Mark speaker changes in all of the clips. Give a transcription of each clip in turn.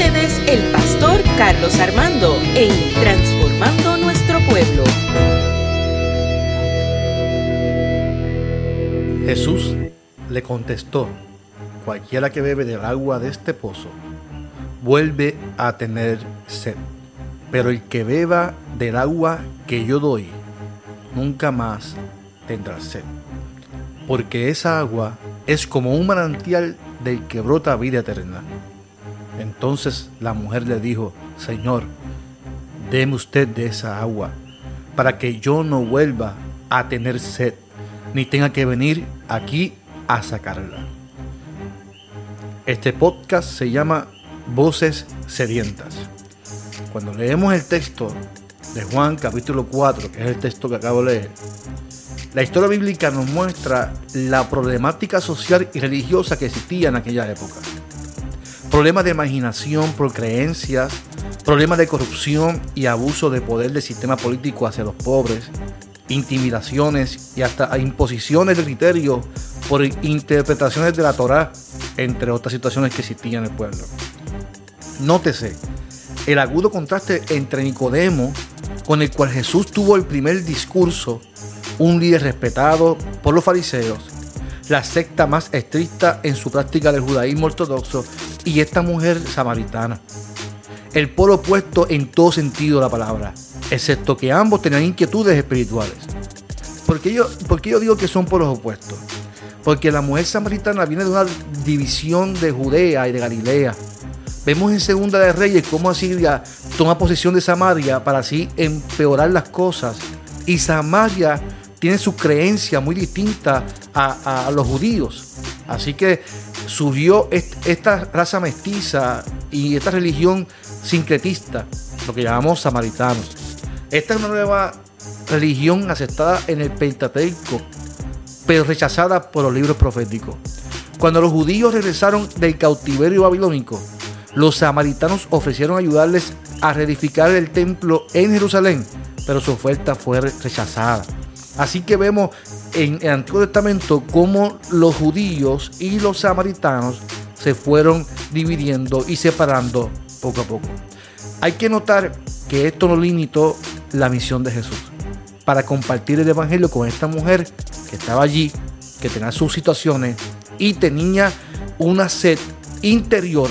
Speaker 1: el pastor Carlos Armando en Transformando Nuestro Pueblo.
Speaker 2: Jesús le contestó, cualquiera que bebe del agua de este pozo vuelve a tener sed, pero el que beba del agua que yo doy nunca más tendrá sed, porque esa agua es como un manantial del que brota vida eterna. Entonces la mujer le dijo, Señor, deme usted de esa agua, para que yo no vuelva a tener sed, ni tenga que venir aquí a sacarla. Este podcast se llama Voces Sedientas. Cuando leemos el texto de Juan capítulo 4, que es el texto que acabo de leer, la historia bíblica nos muestra la problemática social y religiosa que existía en aquella época. Problemas de imaginación por creencias, problemas de corrupción y abuso de poder del sistema político hacia los pobres, intimidaciones y hasta imposiciones de criterio por interpretaciones de la Torá, entre otras situaciones que existían en el pueblo. Nótese el agudo contraste entre Nicodemo, con el cual Jesús tuvo el primer discurso, un líder respetado por los fariseos, la secta más estricta en su práctica del judaísmo ortodoxo, y esta mujer samaritana. El polo opuesto en todo sentido de la palabra, excepto que ambos tenían inquietudes espirituales. ¿Por qué yo, porque yo digo que son polos opuestos? Porque la mujer samaritana viene de una división de Judea y de Galilea. Vemos en Segunda de Reyes cómo Asiria toma posesión de Samaria para así empeorar las cosas. Y Samaria tiene su creencia muy distinta a, a los judíos. Así que surgió esta raza mestiza y esta religión sincretista, lo que llamamos samaritanos. Esta es una nueva religión aceptada en el Pentateuco, pero rechazada por los libros proféticos. Cuando los judíos regresaron del cautiverio babilónico, los samaritanos ofrecieron ayudarles a reedificar el templo en Jerusalén, pero su oferta fue rechazada. Así que vemos en el Antiguo Testamento cómo los judíos y los samaritanos se fueron dividiendo y separando poco a poco. Hay que notar que esto no limitó la misión de Jesús para compartir el Evangelio con esta mujer que estaba allí, que tenía sus situaciones y tenía una sed interior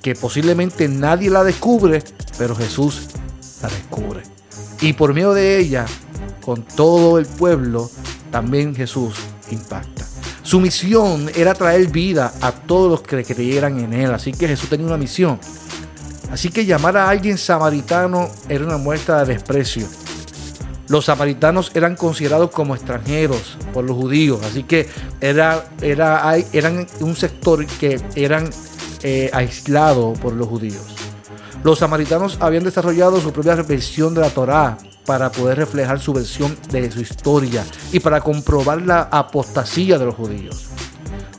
Speaker 2: que posiblemente nadie la descubre, pero Jesús la descubre. Y por medio de ella, con todo el pueblo, también Jesús impacta. Su misión era traer vida a todos los que creyeran en Él. Así que Jesús tenía una misión. Así que llamar a alguien samaritano era una muestra de desprecio los samaritanos eran considerados como extranjeros por los judíos, así que era, era, eran un sector que eran eh, aislados por los judíos. Los samaritanos habían desarrollado su propia versión de la Torá para poder reflejar su versión de su historia y para comprobar la apostasía de los judíos.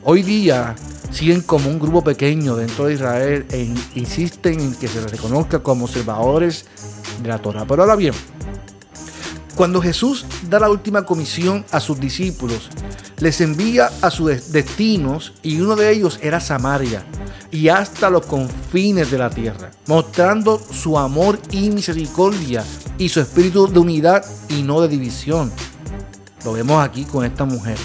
Speaker 2: Hoy día siguen como un grupo pequeño dentro de Israel e insisten en que se les reconozca como observadores de la Torá. Pero ahora bien, cuando Jesús da la última comisión a sus discípulos, les envía a sus destinos y uno de ellos era Samaria y hasta los confines de la tierra, mostrando su amor y misericordia y su espíritu de unidad y no de división. Lo vemos aquí con esta mujer.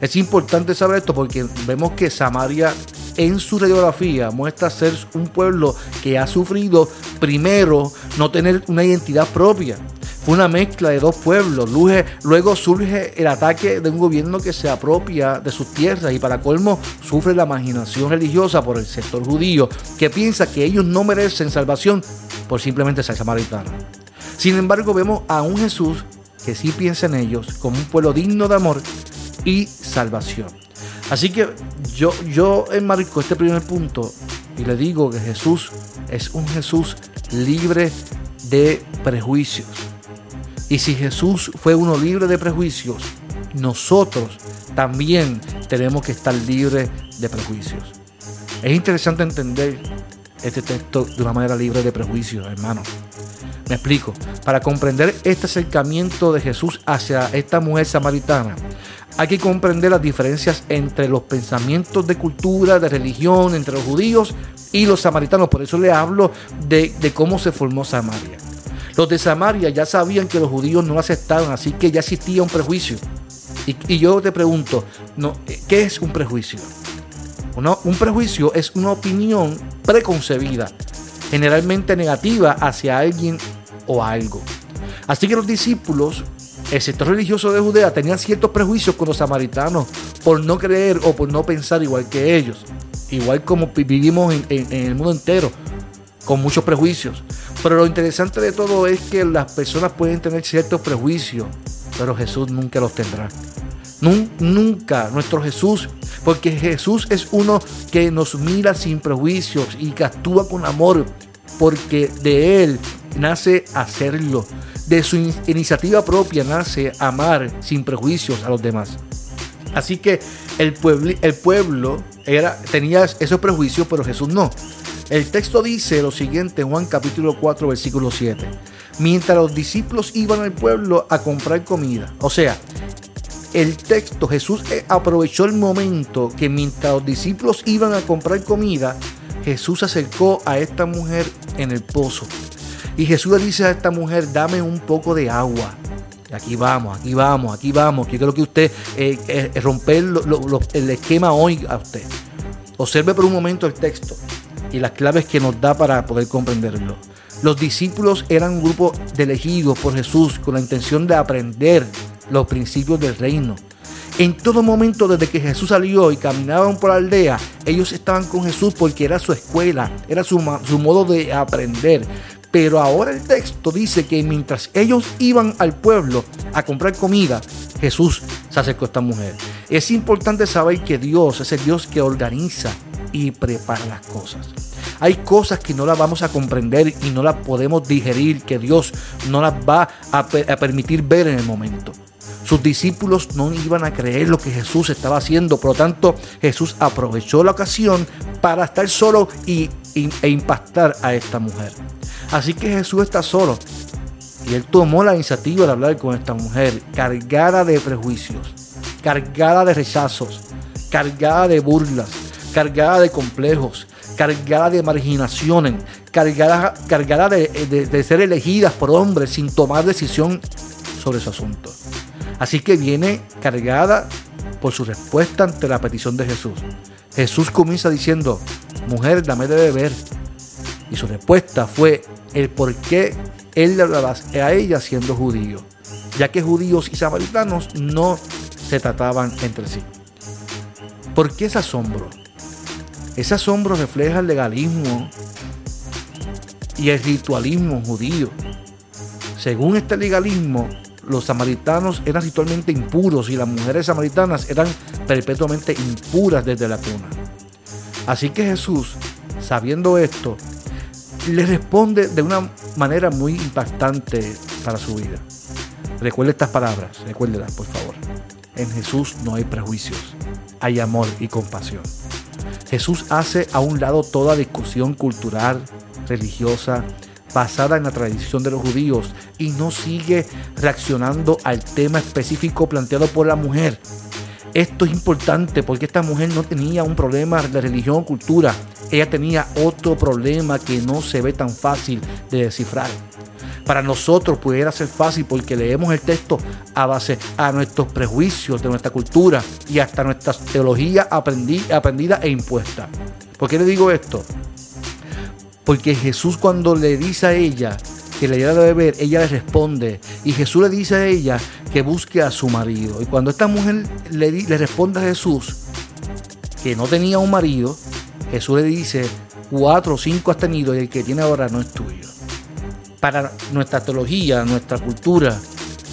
Speaker 2: Es importante saber esto porque vemos que Samaria en su radiografía muestra ser un pueblo que ha sufrido primero no tener una identidad propia fue una mezcla de dos pueblos. Luego surge el ataque de un gobierno que se apropia de sus tierras y para colmo sufre la marginación religiosa por el sector judío que piensa que ellos no merecen salvación por simplemente ser samaritanos. Sin embargo, vemos a un Jesús que sí piensa en ellos como un pueblo digno de amor y salvación. Así que yo, yo enmarco este primer punto y le digo que Jesús es un Jesús libre de prejuicios. Y si Jesús fue uno libre de prejuicios, nosotros también tenemos que estar libres de prejuicios. Es interesante entender este texto de una manera libre de prejuicios, hermano. Me explico. Para comprender este acercamiento de Jesús hacia esta mujer samaritana, hay que comprender las diferencias entre los pensamientos de cultura, de religión, entre los judíos y los samaritanos. Por eso le hablo de, cómo se formó Samaria. Los de Samaria ya sabían que los judíos no aceptaban, así que ya existía un prejuicio. Y, yo te pregunto, no, ¿qué es un prejuicio? un prejuicio es una opinión preconcebida, generalmente negativa hacia alguien o algo. Así que los discípulos, el sector religioso de Judea, tenían ciertos prejuicios con los samaritanos por no creer o por no pensar igual que ellos. Igual como vivimos en, el mundo entero, con muchos prejuicios. Pero lo interesante de todo es que las personas pueden tener ciertos prejuicios, pero Jesús nunca los tendrá. Nunca nuestro Jesús, porque Jesús es uno que nos mira sin prejuicios y que actúa con amor, porque de Él nace hacerlo. De su iniciativa propia nace amar sin prejuicios a los demás. Así que el pueblo, el pueblo era, tenía esos prejuicios, pero Jesús no. El texto dice lo siguiente en Juan capítulo 4, versículo 7. Mientras los discípulos iban al pueblo a comprar comida. O sea, el texto, Jesús eh, aprovechó el momento que mientras los discípulos iban a comprar comida, Jesús se acercó a esta mujer en el pozo. Y Jesús le dice a esta mujer, dame un poco de agua. Aquí vamos, aquí vamos, aquí vamos. Yo quiero que usted eh, eh, romper el esquema hoy a usted. Observe por un momento el texto y las claves que nos da para poder comprenderlo. Los discípulos eran un grupo de elegidos por Jesús con la intención de aprender los principios del reino. En todo momento, desde que Jesús salió y caminaban por la aldea, ellos estaban con Jesús porque era su escuela, era su, su modo de aprender. Pero ahora el texto dice que mientras ellos iban al pueblo a comprar comida, Jesús se acercó a esta mujer. Es importante saber que Dios es el Dios que organiza y prepara las cosas. Hay cosas que no las vamos a comprender y no las podemos digerir, que Dios no las va a, permitir ver en el momento. Sus discípulos no iban a creer lo que Jesús estaba haciendo, por lo tanto Jesús aprovechó la ocasión para estar solo y, e impactar a esta mujer. Así que Jesús está solo y él tomó la iniciativa de hablar con esta mujer cargada de prejuicios, cargada de rechazos, cargada de burlas, cargada de complejos, cargada de marginaciones, cargada, cargada de ser elegidas por hombres sin tomar decisión sobre su asunto. Así que viene cargada por su respuesta ante la petición de Jesús. Jesús comienza diciendo, mujer, dame de beber. Y su respuesta fue el por qué él le hablaba a ella siendo judío, ya que judíos y samaritanos no se trataban entre sí. ¿Por qué ese asombro? Ese asombro refleja el legalismo y el ritualismo judío. Según este legalismo, los samaritanos eran ritualmente impuros y las mujeres samaritanas eran perpetuamente impuras desde la cuna. Así que Jesús, sabiendo esto, le responde de una manera muy impactante para su vida. Recuerde estas palabras, recuérdelas por favor. En Jesús no hay prejuicios, hay amor y compasión. Jesús hace a un lado toda discusión cultural, religiosa, basada en la tradición de los judíos y no sigue reaccionando al tema específico planteado por la mujer. Esto es importante porque esta mujer no tenía un problema de religión o cultura, ella tenía otro problema que no se ve tan fácil de descifrar. Para nosotros pudiera ser fácil porque leemos el texto a base a nuestros prejuicios de nuestra cultura y hasta nuestra teología aprendida e impuesta. ¿Por qué le digo esto? Porque Jesús cuando le dice a ella que le diera de beber, ella le responde. Y Jesús le dice a ella que busque a su marido. Y cuando esta mujer le, le responde a Jesús que no tenía un marido, Jesús le dice, cuatro o cinco has tenido y el que tiene ahora no es tuyo. Para nuestra teología, nuestra cultura,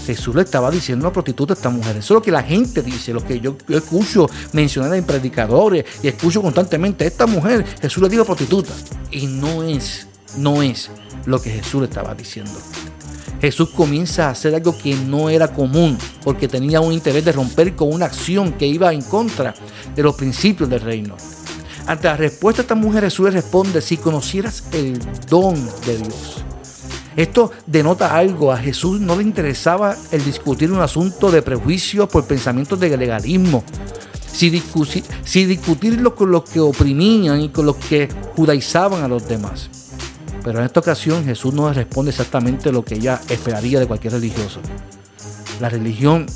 Speaker 2: Jesús le estaba diciendo a una prostituta a esta mujer. Eso es lo que la gente dice, lo que yo, escucho mencionar en predicadores y escucho constantemente. Esta mujer, Jesús le dijo prostituta. Y no es, no es lo que Jesús le estaba diciendo. Jesús comienza a hacer algo que no era común, porque tenía un interés de romper con una acción que iba en contra de los principios del reino. Ante la respuesta de esta mujer, Jesús responde, si conocieras el don de Dios esto denota algo. A Jesús no le interesaba el discutir un asunto de prejuicios por pensamientos de legalismo, si discutir, si discutirlo con los que oprimían y con los que judaizaban a los demás. Pero en esta ocasión Jesús no responde exactamente lo que ella esperaría de cualquier religioso. La religión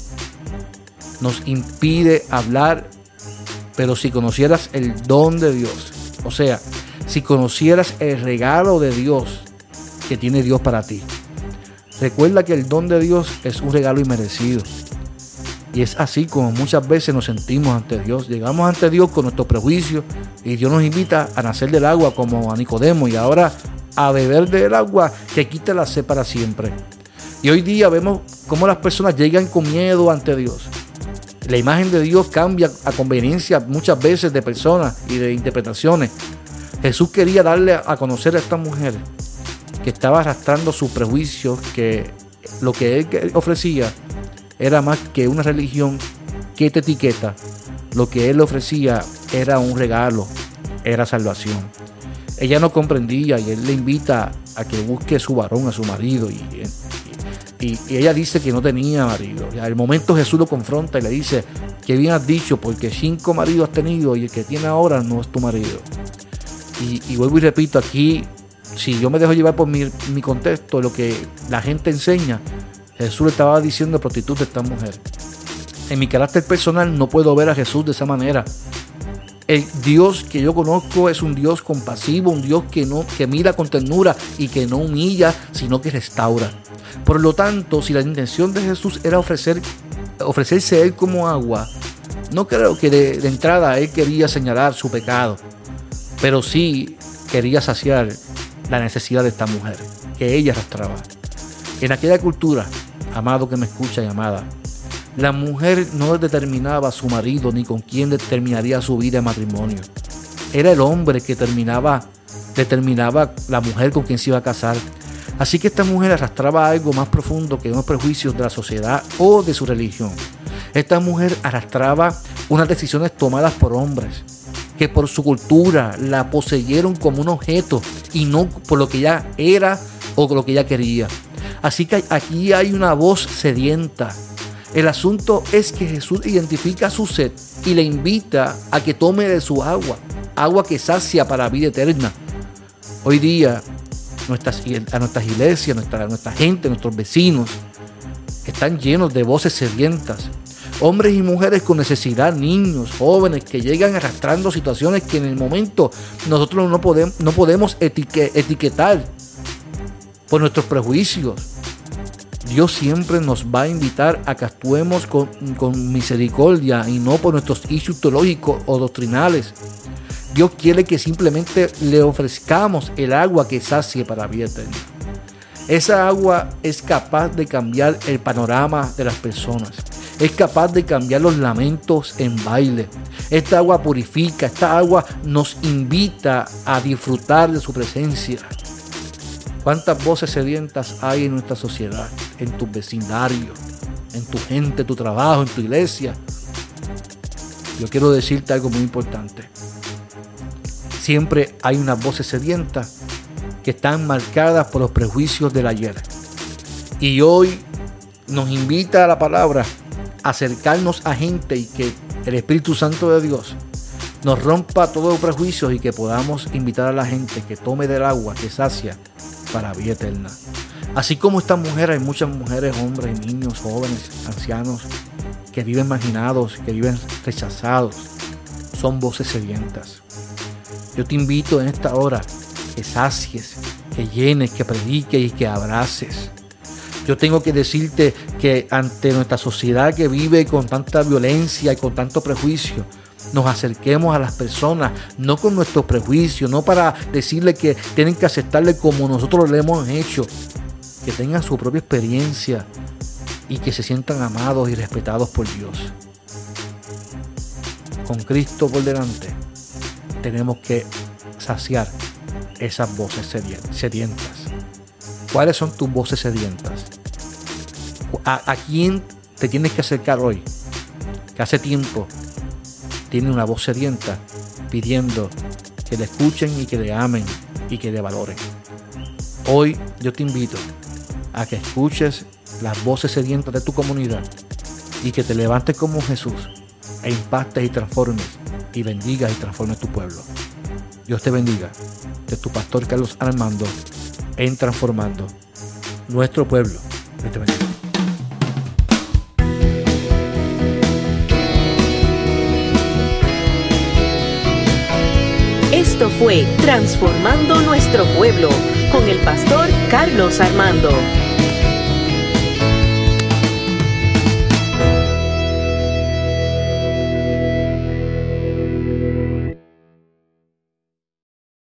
Speaker 2: nos impide hablar, pero si conocieras el don de Dios, o sea, si conocieras el regalo de Dios que tiene Dios para ti. Recuerda que el don de Dios es un regalo inmerecido. Y es así como muchas veces nos sentimos ante Dios. Llegamos ante Dios con nuestros prejuicios y Dios nos invita a nacer del agua como a Nicodemo y ahora a beber del agua que quita la sed para siempre. Y hoy día vemos cómo las personas llegan con miedo ante Dios. La imagen de Dios cambia a conveniencia muchas veces de personas y de interpretaciones. Jesús quería darle a conocer a esta mujer que estaba arrastrando sus prejuicios, que lo que él ofrecía era más que una religión que te etiqueta. Lo que él ofrecía era un regalo, era salvación. Ella no comprendía y él le invita a que busque su varón, a su marido. Y, y, ella dice que no tenía marido. Al momento Jesús lo confronta y le dice, que bien has dicho, porque cinco maridos has tenido y el que tiene ahora no es tu marido. Y, vuelvo y repito, aquí, si yo me dejo llevar por mi, contexto, lo que la gente enseña, Jesús le estaba diciendo prostituta a esta mujer. En mi carácter personal no puedo ver a Jesús de esa manera. El Dios que yo conozco es un Dios compasivo, un Dios que no que mira con ternura y que no humilla, sino que restaura. Por lo tanto, si la intención de Jesús era ofrecer ofrecerse a él como agua, no creo que de, entrada él quería señalar su pecado, pero sí quería saciar la necesidad de esta mujer que ella arrastraba. En aquella cultura, amado que me escucha y amada, la mujer no determinaba su marido ni con quién determinaría su vida de matrimonio. Era el hombre que terminaba, determinaba la mujer con quien se iba a casar. Así que esta mujer arrastraba algo más profundo que unos prejuicios de la sociedad o de su religión. Esta mujer arrastraba unas decisiones tomadas por hombres que por su cultura la poseyeron como un objeto y no por lo que ella era o lo que ella quería. Así que aquí hay una voz sedienta. El asunto es que Jesús identifica su sed y le invita a que tome de su agua, agua que sacia para vida eterna. Hoy día, nuestras, a nuestras iglesias, nuestra, nuestra gente, nuestros vecinos, están llenos de voces sedientas. Hombres y mujeres con necesidad, niños, jóvenes que llegan arrastrando situaciones que en el momento nosotros no podemos, no podemos etiquetar por nuestros prejuicios. Dios siempre nos va a invitar a que actuemos con, misericordia y no por nuestros issues teológicos o doctrinales. Dios quiere que simplemente le ofrezcamos el agua que sacie para vida. Esa agua es capaz de cambiar el panorama de las personas. Es capaz de cambiar los lamentos en baile. Esta agua purifica, esta agua nos invita a disfrutar de su presencia. ¿Cuántas voces sedientas hay en nuestra sociedad, en tu vecindario, en tu gente, tu trabajo, en tu iglesia? Yo quiero decirte algo muy importante. Siempre hay unas voces sedientas que están marcadas por los prejuicios del ayer. Y hoy nos invita a la palabra a acercarnos a gente y que el Espíritu Santo de Dios nos rompa todos los prejuicios y que podamos invitar a la gente que tome del agua que sacia para vida eterna. Así como esta mujer, hay muchas mujeres, hombres, niños, jóvenes, ancianos, que viven marginados, que viven rechazados. Son voces sedientas. Yo te invito en esta hora que sacies, que llenes, que prediques y que abraces. Yo tengo que decirte que ante nuestra sociedad que vive con tanta violencia y con tanto prejuicio, nos acerquemos a las personas, no con nuestros prejuicios, no para decirle que tienen que aceptarle como nosotros lo hemos hecho, que tengan su propia experiencia y que se sientan amados y respetados por Dios. Con Cristo por delante, tenemos que saciar esas voces sedientas. ¿Cuáles son tus voces sedientas? ¿A, quién te tienes que acercar hoy? Que hace tiempo tiene una voz sedienta pidiendo que le escuchen y que le amen y que le valoren. Hoy yo te invito a que escuches las voces sedientas de tu comunidad y que te levantes como Jesús e impactes y transformes y bendigas y transformes tu pueblo. Dios te bendiga. De tu pastor Carlos Armando en Transformando nuestro pueblo. Dios te bendiga.
Speaker 1: Esto fue Transformando Nuestro Pueblo con el pastor Carlos Armando.